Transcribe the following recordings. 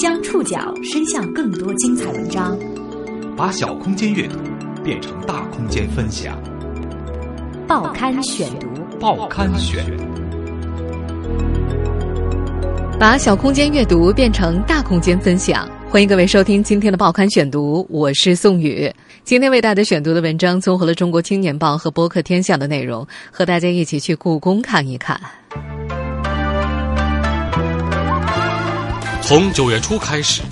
将触角伸向更多精彩文章，把小空间阅读变成大空间分享。报刊选读，报刊选，把小空间阅读变成大空间分享。欢迎各位收听今天的报刊选读，我是宋宇。今天为大家选读的文章综合了《中国青年报》和《播客天下》的内容，和大家一起去故宫看一看。从九月初开始，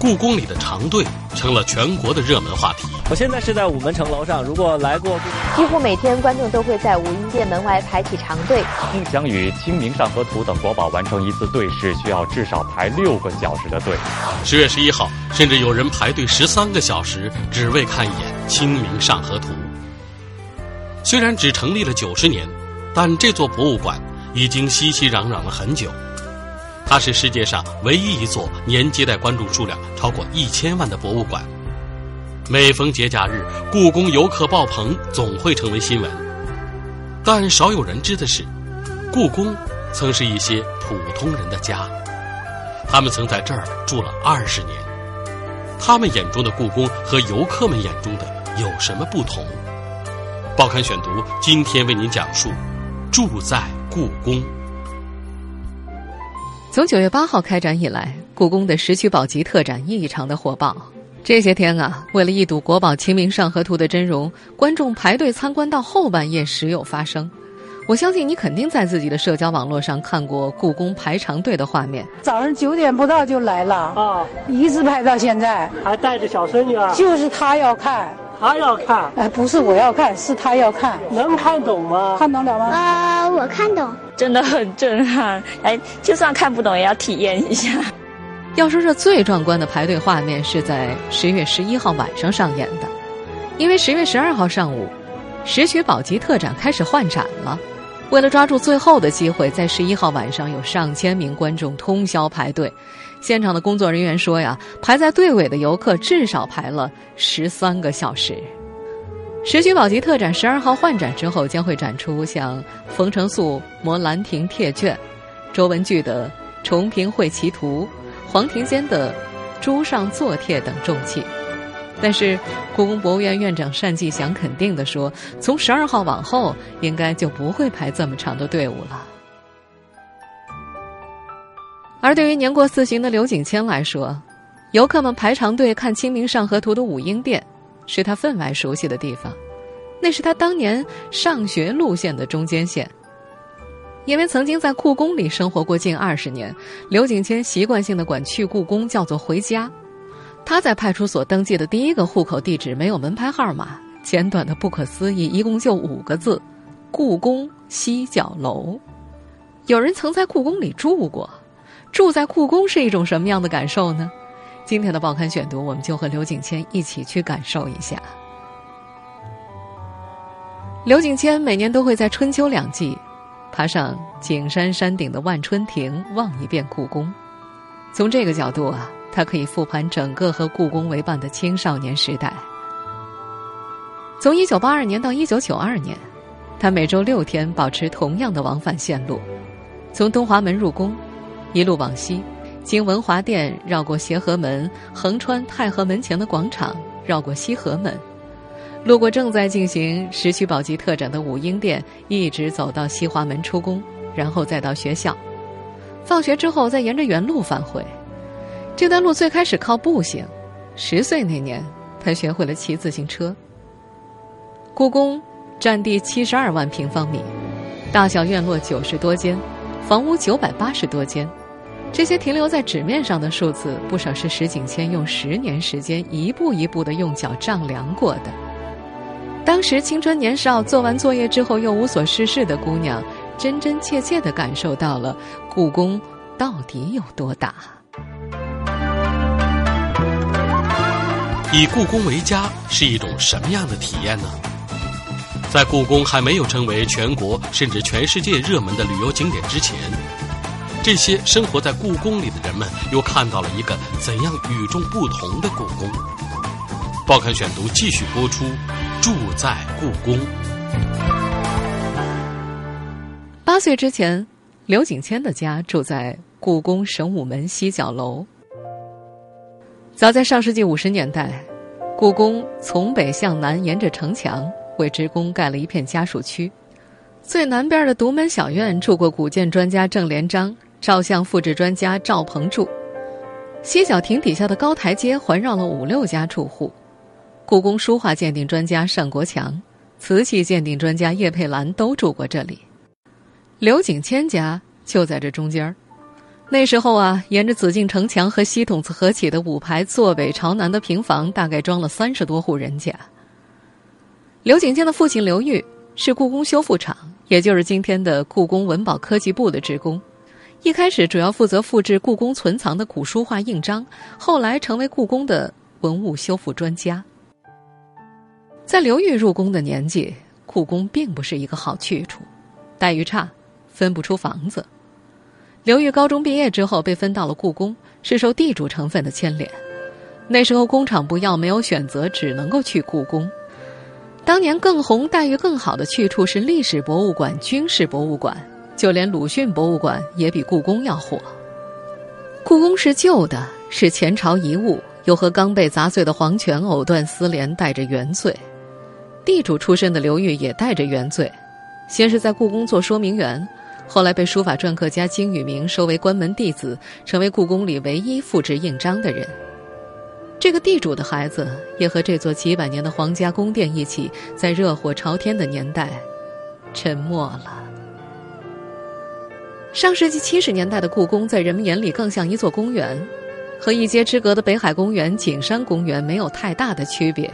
故宫里的长队成了全国的热门话题。我现在是在午门城楼上，如果来过，几乎每天观众都会在武英殿门外排起长队。想与《清明上河图》等国宝完成一次对视，需要至少排六个小时的队。十月十一号，甚至有人排队十三个小时，只为看一眼《清明上河图》。虽然只成立了九十年，但这座博物馆已经熙熙攘攘了很久。它是世界上唯一一座年接待观众数量超过一千万的博物馆。每逢节假日，故宫游客爆棚，总会成为新闻。但少有人知的是，故宫曾是一些普通人的家，他们曾在这儿住了二十年。他们眼中的故宫和游客们眼中的有什么不同？报刊选读今天为您讲述：住在故宫。从九月八号开展以来，故宫的石渠宝笈特展异常的火爆。这些天啊，为了一睹国宝《清明上河图》的真容，观众排队参观到后半夜时有发生。我相信你肯定在自己的社交网络上看过故宫排长队的画面。早上九点不到就来了啊，一直排到现在，还带着小孙女啊。就是他要看，他要看，哎，不是我要看，是他要看。能看懂吗？看懂了吗？啊，我看懂。真的很震撼，哎，就算看不懂也要体验一下。要说这最壮观的排队画面是在十月十一号晚上上演的，因为十月十二号上午，石渠宝笈特展开始换展了。为了抓住最后的机会，在十一号晚上有上千名观众通宵排队。现场的工作人员说呀，排在队尾的游客至少排了十三个小时。石渠宝笈特展十二号换展之后，将会展出像冯承素摹《兰亭帖卷》、周文具的《重平会棋图》、黄庭坚的《朱上作帖》等重器。但是，故宫博物院院长单霁翔肯定地说，从十二号往后，应该就不会排这么长的队伍了。而对于年过四旬的刘景谦来说，游客们排长队看《清明上河图》的武英殿。是他分外熟悉的地方，那是他当年上学路线的中间线。因为曾经在故宫里生活过近二十年，刘景谦习惯性的管去故宫叫做回家。他在派出所登记的第一个户口地址没有门牌号码，简短的不可思议，一共就五个字：故宫西角楼。有人曾在故宫里住过，住在故宫是一种什么样的感受呢？今天的报刊选读，我们就和刘景谦一起去感受一下。刘景谦每年都会在春秋两季，爬上景山山顶的万春亭望一遍故宫。从这个角度啊，他可以复盘整个和故宫为伴的青少年时代。从一九八二年到一九九二年，他每周六天保持同样的往返线路，从东华门入宫，一路往西。经文华殿绕过协和门，横穿太和门前的广场，绕过西河门，路过正在进行石渠宝笈特展的武英殿，一直走到西华门出宫，然后再到学校。放学之后再沿着原路返回。这段路最开始靠步行，十岁那年他学会了骑自行车。故宫占地七十二万平方米，大小院落九十多间，房屋九百八十多间。这些停留在纸面上的数字，不少是石景谦用十年时间一步一步的用脚丈量过的。当时青春年少，做完作业之后又无所事事的姑娘，真真切切的感受到了故宫到底有多大。以故宫为家是一种什么样的体验呢？在故宫还没有成为全国甚至全世界热门的旅游景点之前。这些生活在故宫里的人们，又看到了一个怎样与众不同的故宫？报刊选读继续播出。住在故宫。八岁之前，刘景谦的家住在故宫神武门西角楼。早在上世纪五十年代，故宫从北向南沿着城墙为职工盖了一片家属区。最南边的独门小院住过古建专家郑连章、照相复制专家赵鹏柱。西角亭底下的高台阶环绕了五六家住户。故宫书画鉴定专家单国强、瓷器鉴定专家叶佩兰都住过这里。刘景谦家就在这中间儿。那时候啊，沿着紫禁城墙和西筒子合起的五排坐北朝南的平房，大概装了三十多户人家。刘景谦的父亲刘玉是故宫修复厂。也就是今天的故宫文保科技部的职工，一开始主要负责复制故宫存藏的古书画印章，后来成为故宫的文物修复专家。在刘玉入宫的年纪，故宫并不是一个好去处，待遇差，分不出房子。刘玉高中毕业之后被分到了故宫，是受地主成分的牵连。那时候工厂不要，没有选择，只能够去故宫。当年更红、待遇更好的去处是历史博物馆、军事博物馆，就连鲁迅博物馆也比故宫要火。故宫是旧的，是前朝遗物，又和刚被砸碎的皇权藕断丝连，带着原罪。地主出身的刘裕也带着原罪，先是在故宫做说明员，后来被书法篆刻家金宇明收为关门弟子，成为故宫里唯一复制印章的人。这个地主的孩子也和这座几百年的皇家宫殿一起，在热火朝天的年代沉默了。上世纪七十年代的故宫，在人们眼里更像一座公园，和一街之隔的北海公园、景山公园没有太大的区别。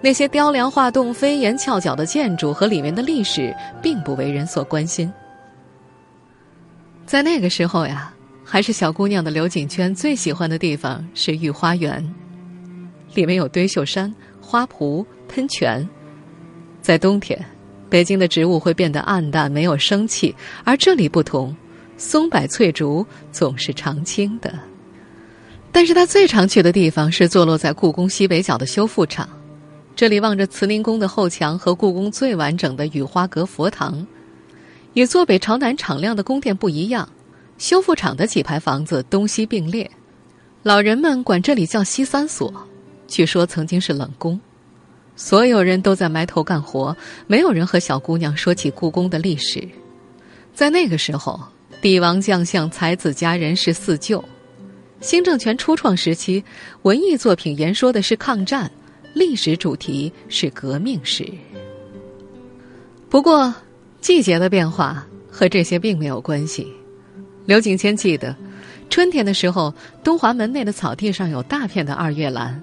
那些雕梁画栋、飞檐翘角的建筑和里面的历史，并不为人所关心。在那个时候呀。还是小姑娘的刘景娟最喜欢的地方是御花园，里面有堆绣山、花圃、喷泉。在冬天，北京的植物会变得暗淡，没有生气，而这里不同，松柏翠竹总是常青的。但是他最常去的地方是坐落在故宫西北角的修复厂，这里望着慈宁宫的后墙和故宫最完整的雨花阁佛堂，与坐北朝南敞亮的宫殿不一样。修复厂的几排房子东西并列，老人们管这里叫西三所。据说曾经是冷宫，所有人都在埋头干活，没有人和小姑娘说起故宫的历史。在那个时候，帝王将相、才子佳人是四旧。新政权初创时期，文艺作品言说的是抗战，历史主题是革命史。不过，季节的变化和这些并没有关系。刘景谦记得，春天的时候，东华门内的草地上有大片的二月兰，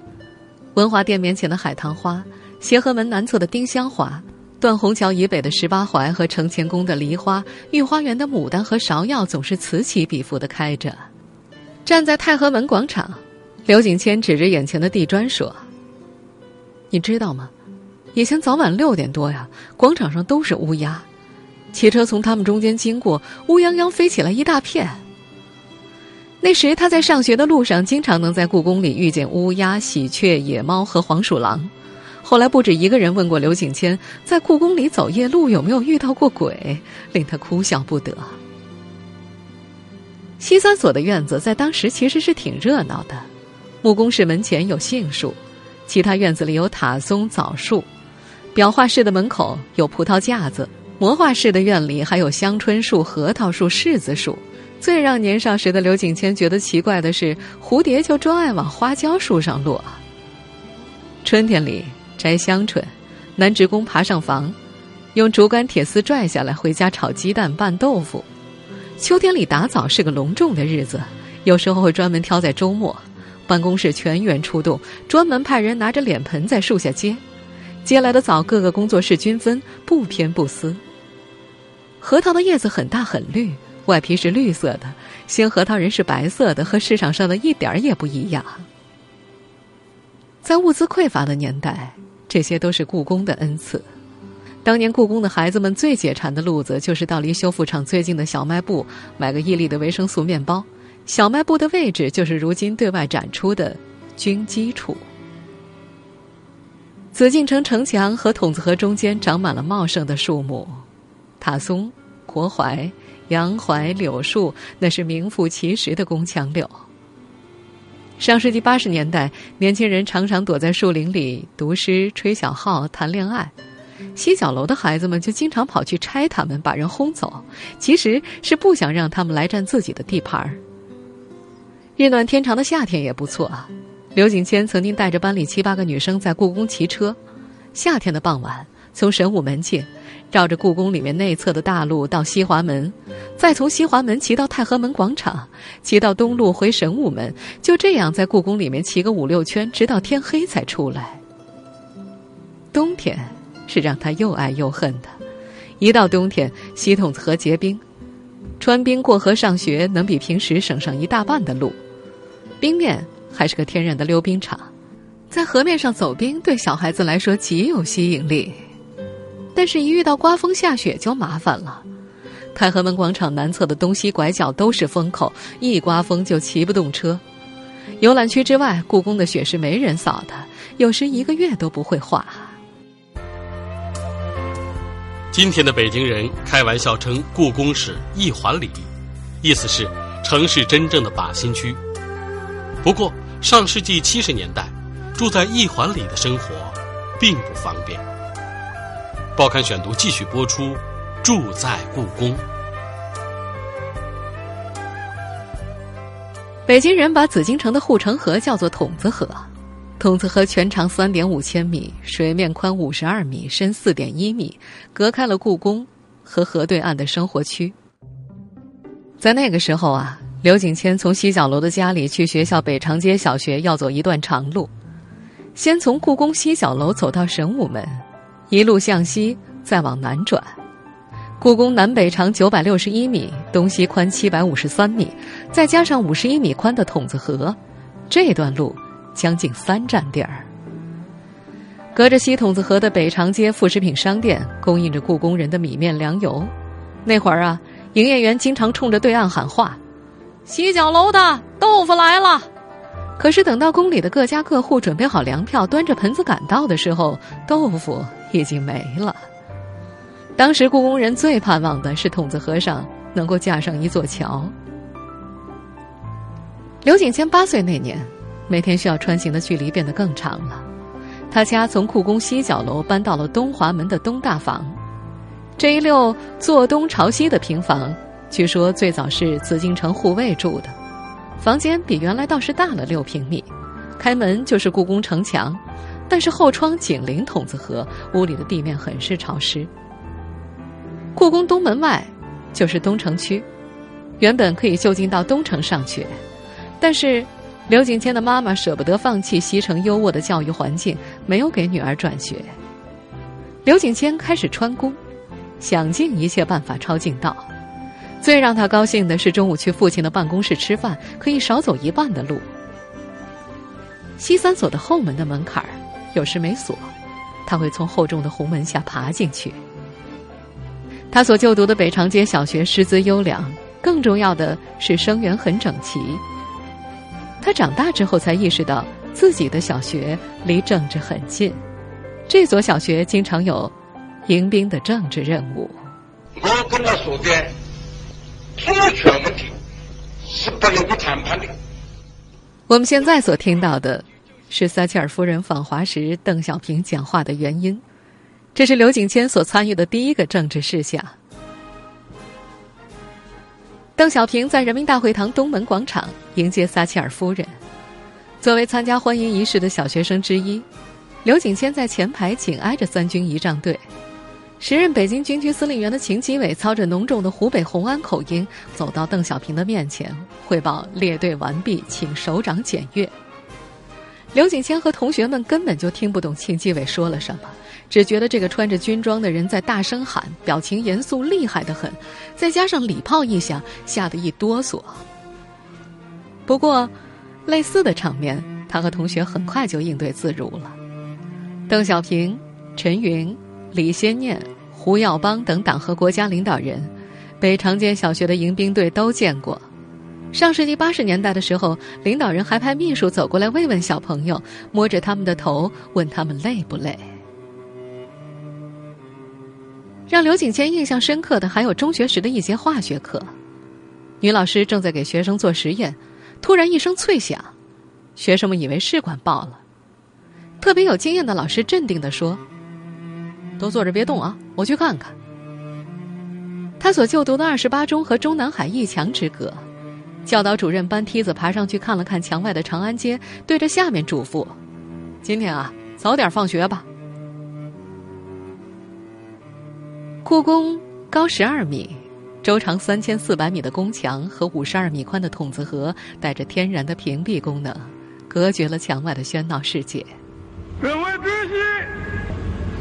文华殿面前的海棠花，协和门南侧的丁香花，断虹桥以北的十八槐和承乾宫的梨花，御花园的牡丹和芍药总是此起彼伏的开着。站在太和门广场，刘景谦指着眼前的地砖说：“你知道吗？以前早晚六点多呀，广场上都是乌鸦。”汽车从他们中间经过，乌泱泱飞起来一大片。那时他在上学的路上，经常能在故宫里遇见乌鸦、喜鹊、野猫和黄鼠狼。后来不止一个人问过刘景谦，在故宫里走夜路有没有遇到过鬼，令他哭笑不得。西三所的院子在当时其实是挺热闹的，木工室门前有杏树，其他院子里有塔松、枣树，裱画室的门口有葡萄架子。魔化室的院里还有香椿树、核桃树、柿子树。最让年少时的刘景谦觉得奇怪的是，蝴蝶就专爱往花椒树上落。春天里摘香椿，男职工爬上房，用竹竿铁丝拽下来回家炒鸡蛋拌豆腐。秋天里打枣是个隆重的日子，有时候会专门挑在周末，办公室全员出动，专门派人拿着脸盆在树下接。接来的枣，各个工作室均分，不偏不私。核桃的叶子很大很绿，外皮是绿色的，鲜核桃仁是白色的，和市场上的一点儿也不一样。在物资匮乏的年代，这些都是故宫的恩赐。当年故宫的孩子们最解馋的路子，就是到离修复厂最近的小卖部买个一粒的维生素面包。小卖部的位置就是如今对外展出的军机处。紫禁城城墙和筒子河中间长满了茂盛的树木，塔松、国槐、洋槐、柳树，那是名副其实的宫墙柳。上世纪八十年代，年轻人常常躲在树林里读诗、吹小号、谈恋爱，西角楼的孩子们就经常跑去拆他们，把人轰走，其实是不想让他们来占自己的地盘儿。日暖天长的夏天也不错啊。刘景谦曾经带着班里七八个女生在故宫骑车，夏天的傍晚，从神武门进，绕着故宫里面内侧的大路到西华门，再从西华门骑到太和门广场，骑到东路回神武门，就这样在故宫里面骑个五六圈，直到天黑才出来。冬天是让他又爱又恨的，一到冬天，西筒子河结冰，穿冰过河上学能比平时省上一大半的路，冰面。还是个天然的溜冰场，在河面上走冰对小孩子来说极有吸引力，但是，一遇到刮风下雪就麻烦了。太和门广场南侧的东西拐角都是风口，一刮风就骑不动车。游览区之外，故宫的雪是没人扫的，有时一个月都不会化。今天的北京人开玩笑称故宫是一环里，意思是城市真正的靶心区。不过。上世纪七十年代，住在一环里的生活并不方便。报刊选读继续播出，住在故宫。北京人把紫禁城的护城河叫做筒子河，筒子河全长三点五千米，水面宽五十二米，深四点一米，隔开了故宫和河对岸的生活区。在那个时候啊。刘景谦从西角楼的家里去学校北长街小学，要走一段长路。先从故宫西角楼走到神武门，一路向西，再往南转。故宫南北长九百六十一米，东西宽七百五十三米，再加上五十一米宽的筒子河，这段路将近三站地儿。隔着西筒子河的北长街副食品商店，供应着故宫人的米面粮油。那会儿啊，营业员经常冲着对岸喊话。西角楼的豆腐来了，可是等到宫里的各家各户准备好粮票，端着盆子赶到的时候，豆腐已经没了。当时故宫人最盼望的是筒子河上能够架上一座桥。刘景谦八岁那年，每天需要穿行的距离变得更长了。他家从故宫西角楼搬到了东华门的东大房，这一溜坐东朝西的平房。据说最早是紫禁城护卫住的，房间比原来倒是大了六平米，开门就是故宫城墙，但是后窗紧邻筒子河，屋里的地面很是潮湿。故宫东门外就是东城区，原本可以就近到东城上学，但是刘景谦的妈妈舍不得放弃西城优渥的教育环境，没有给女儿转学。刘景谦开始穿宫，想尽一切办法抄近道。最让他高兴的是，中午去父亲的办公室吃饭，可以少走一半的路。西三所的后门的门槛儿有时没锁，他会从厚重的红门下爬进去。他所就读的北长街小学师资优良，更重要的是生源很整齐。他长大之后才意识到，自己的小学离政治很近。这所小学经常有迎宾的政治任务。我跟他说的。出了权问题是不能够谈判的。我们现在所听到的，是撒切尔夫人访华时邓小平讲话的原因。这是刘景谦所参与的第一个政治事项。邓小平在人民大会堂东门广场迎接撒切尔夫人。作为参加欢迎仪式的小学生之一，刘景谦在前排紧挨着三军仪仗队。时任北京军区司令员的秦基伟操着浓重的湖北红安口音走到邓小平的面前，汇报列队完毕，请首长检阅。刘景谦和同学们根本就听不懂秦基伟说了什么，只觉得这个穿着军装的人在大声喊，表情严肃厉害的很，再加上礼炮一响，吓得一哆嗦。不过，类似的场面，他和同学很快就应对自如了。邓小平、陈云。李先念、胡耀邦等党和国家领导人，北长街小学的迎宾队都见过。上世纪八十年代的时候，领导人还派秘书走过来慰问小朋友，摸着他们的头，问他们累不累。让刘景谦印象深刻的还有中学时的一节化学课，女老师正在给学生做实验，突然一声脆响，学生们以为试管爆了。特别有经验的老师镇定地说：“都坐着别动啊，我去看看。”他所就读的二十八中和中南海一墙之隔，教导主任搬梯子爬上去看了看墙外的长安街，对着下面嘱咐：“今天啊，早点放学吧。”故宫高十二米，周长三千四百米的宫墙和五十二米宽的筒子河，带着天然的屏蔽功能，隔绝了墙外的喧闹世界。各位主席，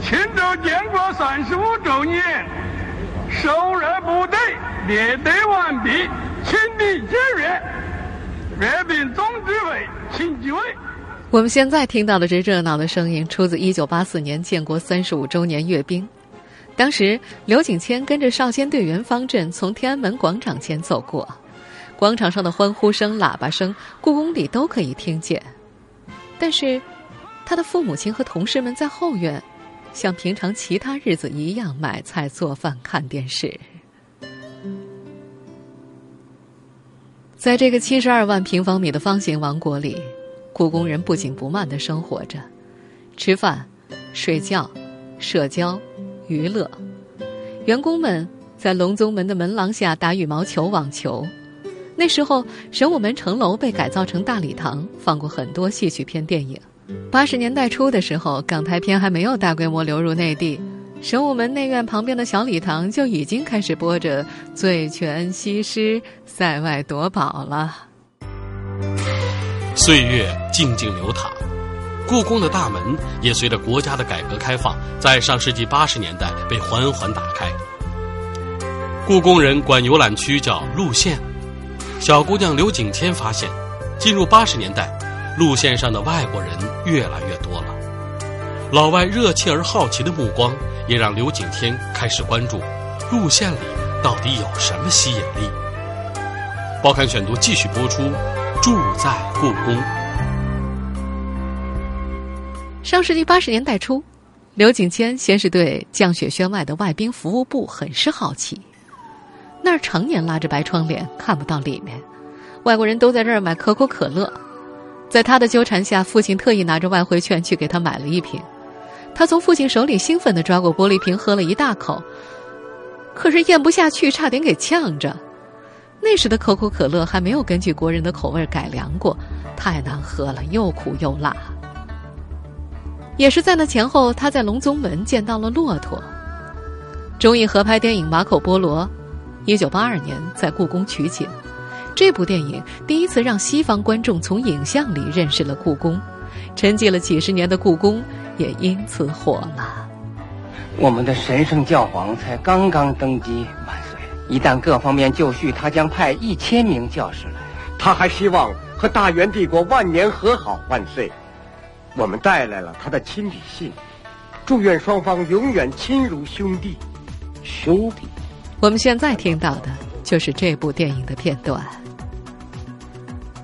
庆祝建国三十五周年，首任部队列队完毕，请立检阅。阅兵总指挥，请就位。我们现在听到的这热闹的声音，出自一九八四年建国三十五周年阅兵。当时，刘景谦跟着少先队员方阵从天安门广场前走过，广场上的欢呼声、喇叭声，故宫里都可以听见。但是，他的父母亲和同事们在后院，像平常其他日子一样买菜、做饭、看电视。在这个七十二万平方米的方形王国里，故宫人不紧不慢的生活着，吃饭、睡觉、社交。娱乐，员工们在隆宗门的门廊下打羽毛球、网球。那时候，神武门城楼被改造成大礼堂，放过很多戏曲片电影。八十年代初的时候，港台片还没有大规模流入内地，神武门内院旁边的小礼堂就已经开始播着《醉拳》《西施》《塞外夺宝》了。岁月静静流淌。故宫的大门也随着国家的改革开放，在上世纪八十年代被缓缓打开。故宫人管游览区叫路线。小姑娘刘景谦发现，进入八十年代，路线上的外国人越来越多了。老外热切而好奇的目光，也让刘景天开始关注路线里到底有什么吸引力。报刊选读继续播出，住在故宫。上世纪八十年代初，刘景谦先是对降雪轩外的外宾服务部很是好奇。那儿常年拉着白窗帘，看不到里面。外国人都在这儿买可口可乐。在他的纠缠下，父亲特意拿着外汇券去给他买了一瓶。他从父亲手里兴奋地抓过玻璃瓶，喝了一大口。可是咽不下去，差点给呛着。那时的可口可乐还没有根据国人的口味改良过，太难喝了，又苦又辣。也是在那前后，他在隆宗门见到了骆驼。中印合拍电影《马可波罗》，一九八二年在故宫取景。这部电影第一次让西方观众从影像里认识了故宫，沉寂了几十年的故宫也因此火了。我们的神圣教皇才刚刚登基，万岁！一旦各方面就绪，他将派一千名教士来。他还希望和大元帝国万年和好，万岁！我们带来了他的亲笔信，祝愿双方永远亲如兄弟。兄弟，我们现在听到的就是这部电影的片段。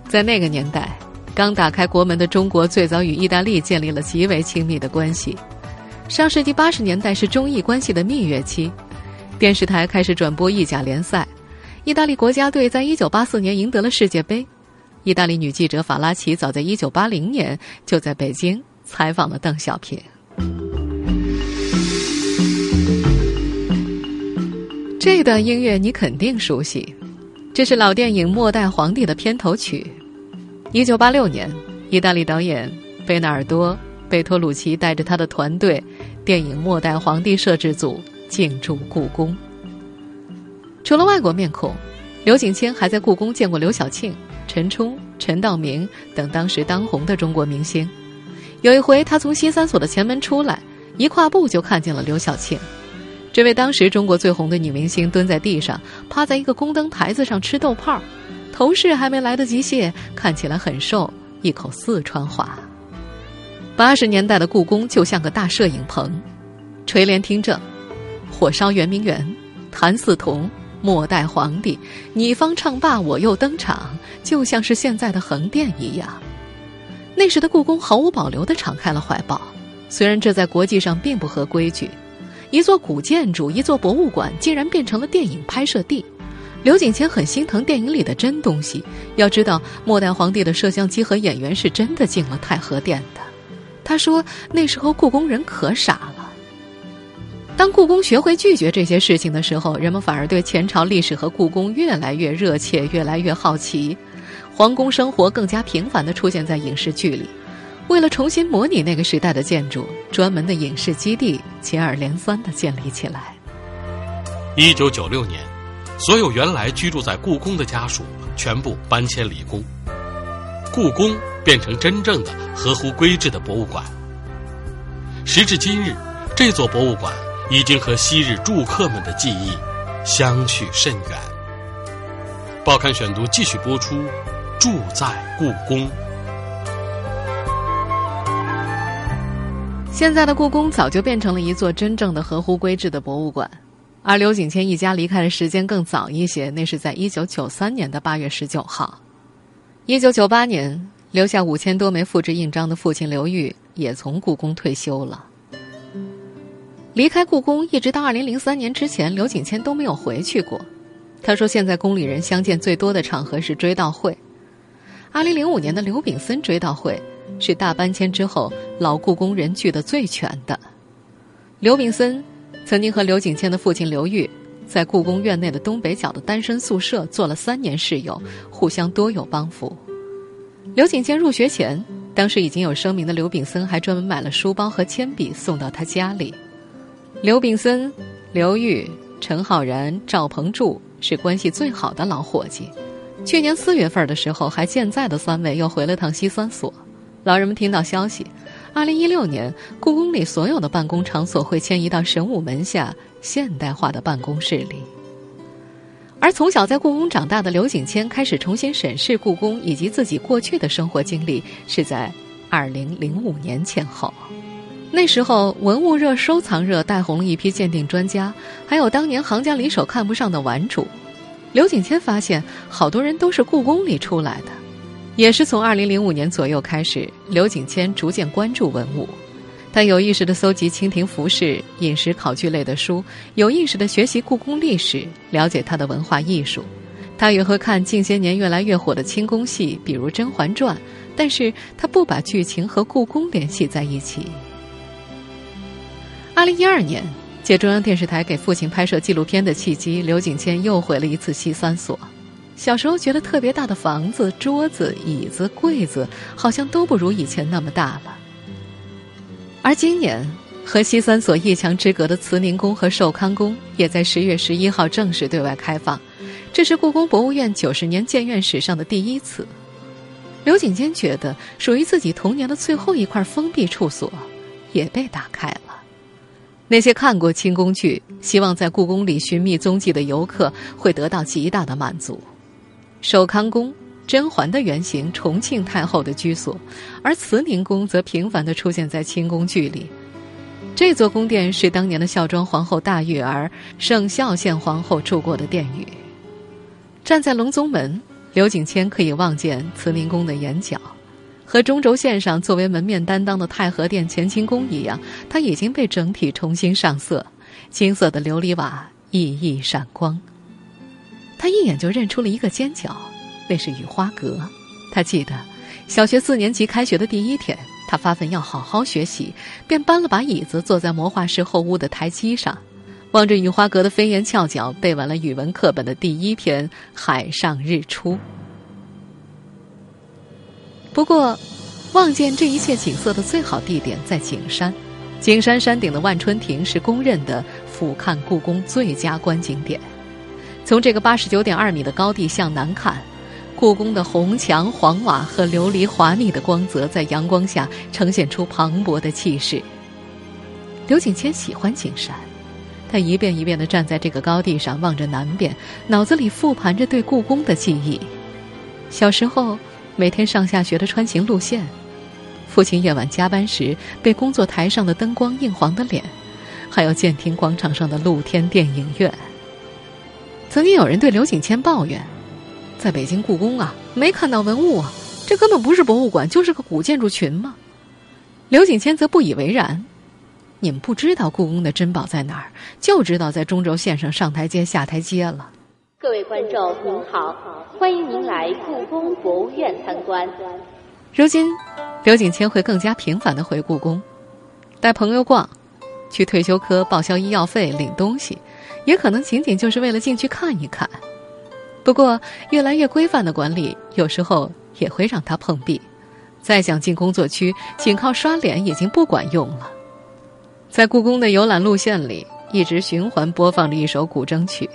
在那个年代，刚打开国门的中国最早与意大利建立了极为亲密的关系。上世纪八十年代是中意关系的蜜月期，电视台开始转播意甲联赛。意大利国家队在一九八四年赢得了世界杯。意大利女记者法拉奇早在1980年就在北京采访了邓小平。这段音乐你肯定熟悉，这是老电影《末代皇帝》的片头曲。1986年，意大利导演贝纳尔多·贝托鲁奇带着他的团队，电影《末代皇帝》摄制组进驻故宫。除了外国面孔，刘景谦还在故宫见过刘晓庆。陈冲、陈道明等当时当红的中国明星，有一回他从新三所的前门出来，一跨步就看见了刘晓庆。这位当时中国最红的女明星蹲在地上，趴在一个宫灯台子上吃豆泡儿，头饰还没来得及卸，看起来很瘦，一口四川话。八十年代的故宫就像个大摄影棚，垂帘听政，火烧圆明园，谭嗣同。末代皇帝，你方唱罢我又登场，就像是现在的横店一样。那时的故宫毫无保留地敞开了怀抱，虽然这在国际上并不合规矩。一座古建筑，一座博物馆，竟然变成了电影拍摄地，刘景谦很心疼电影里的真东西。要知道，末代皇帝的摄像机和演员是真的进了太和殿的。他说，那时候故宫人可傻了。当故宫学会拒绝这些事情的时候，人们反而对前朝历史和故宫越来越热切，越来越好奇。皇宫生活更加频繁地出现在影视剧里。为了重新模拟那个时代的建筑，专门的影视基地接二连三地建立起来。一九九六年，所有原来居住在故宫的家属全部搬迁离宫，故宫变成真正的合乎规制的博物馆。时至今日，这座博物馆已经和昔日住客们的记忆相去甚远。报刊选读继续播出，住在故宫。现在的故宫早就变成了一座真正的合乎规制的博物馆，而刘景谦一家离开的时间更早一些，那是在一九九三年的八月十九号。一九九八年，留下五千多枚复制印章的父亲刘裕也从故宫退休了。离开故宫一直到二零零三年之前，刘景谦都没有回去过。他说，现在宫里人相见最多的场合是追悼会。二零零五年的刘炳森追悼会。是大搬迁之后老故宫人聚的最全的。刘炳森曾经和刘景谦的父亲刘玉在故宫院内的东北角的单身宿舍做了三年室友，互相多有帮扶。刘景谦入学前，当时已经有声明的刘炳森还专门买了书包和铅笔送到他家里。刘炳森、刘玉、陈浩然、赵鹏柱是关系最好的老伙计。去年四月份的时候，还健在的三位又回了趟西三所。老人们听到消息，二零一六年故宫里所有的办公场所会迁移到神武门下现代化的办公室里。而从小在故宫长大的刘景谦开始重新审视故宫以及自己过去的生活经历，是在二零零五年前后。那时候文物热、收藏热带红了一批鉴定专家，还有当年行家里手看不上的玩主。刘景谦发现，好多人都是故宫里出来的。也是从二零零五年左右开始，刘景谦逐渐关注文物，他有意识地搜集清廷服饰、饮食考据类的书，有意识地学习故宫历史，了解它的文化艺术。他也会看近些年越来越火的清宫戏，比如《甄嬛传》，但是他不把剧情和故宫联系在一起。二零一二年，借中央电视台给父亲拍摄纪录片的契机，刘景谦又回了一次西三所。小时候觉得特别大的房子、桌子、椅子、柜子，好像都不如以前那么大了。而今年，和西三所一墙之隔的慈宁宫和寿康宫，也在十月十一号正式对外开放。这是故宫博物院九十年建院史上的第一次。刘景坚觉得，属于自己童年的最后一块封闭处所，也被打开了。那些看过清宫剧、希望在故宫里寻觅踪迹的游客，会得到极大的满足。寿康宫，甄嬛的原型，重庆太后的居所；而慈宁宫则频繁地出现在清宫剧里。这座宫殿是当年的孝庄皇后大玉儿、圣孝献皇后住过的殿宇。站在隆宗门，刘景谦可以望见慈宁宫的檐角。和中轴线上作为门面担当的太和殿乾清宫一样，它已经被整体重新上色，金色的琉璃瓦熠熠闪光。他一眼就认出了一个尖角，那是雨花阁。他记得，小学四年级开学的第一天，他发奋要好好学习，便搬了把椅子坐在魔化室后屋的台基上，望着雨花阁的飞檐翘角，背完了语文课本的第一篇《海上日出》。不过，望见这一切景色的最好地点在景山，景山山顶的万春亭是公认的俯瞰故宫最佳观景点。从这个八十九点二米的高地向南看，故宫的红墙黄瓦和琉璃华丽的光泽在阳光下呈现出磅礴的气势。刘景谦喜欢景山，他一遍一遍地站在这个高地上望着南边，脑子里复盘着对故宫的记忆。小时候每天上下学的穿行路线，父亲夜晚加班时被工作台上的灯光映黄的脸，还有建亭广场上的露天电影院。曾经有人对刘景谦抱怨，在北京故宫啊，没看到文物啊，这根本不是博物馆，就是个古建筑群嘛。刘景谦则不以为然，你们不知道故宫的珍宝在哪儿，就知道在中轴线上上台阶下台阶了。各位观众您好，欢迎您来故宫博物院参观。如今，刘景谦会更加频繁的回故宫，带朋友逛，去退休科报销医药费、领东西，也可能仅仅就是为了进去看一看。不过，越来越规范的管理，有时候也会让他碰壁。再想进工作区，仅靠刷脸已经不管用了。在故宫的游览路线里，一直循环播放着一首古筝曲。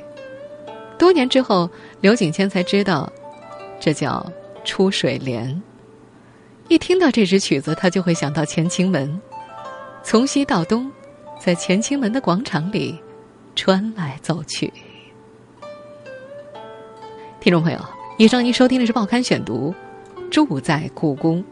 多年之后，刘景谦才知道，这叫《出水莲》。一听到这支曲子，他就会想到乾清门，从西到东，在乾清门的广场里穿来走去。听众朋友，以上您收听的是《报刊选读》，住在故宫，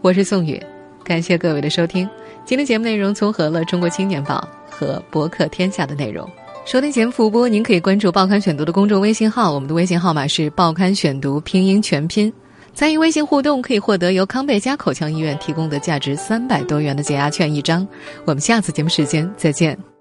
我是宋宇，感谢各位的收听。今天节目内容综合了《中国青年报》和《博客天下》的内容。收听节目复播，您可以关注《报刊选读》的公众微信号，我们的微信号码是《报刊选读》拼音全拼。参与微信互动，可以获得由康贝佳口腔医院提供的价值三百多元的解压券一张。我们下次节目时间再见。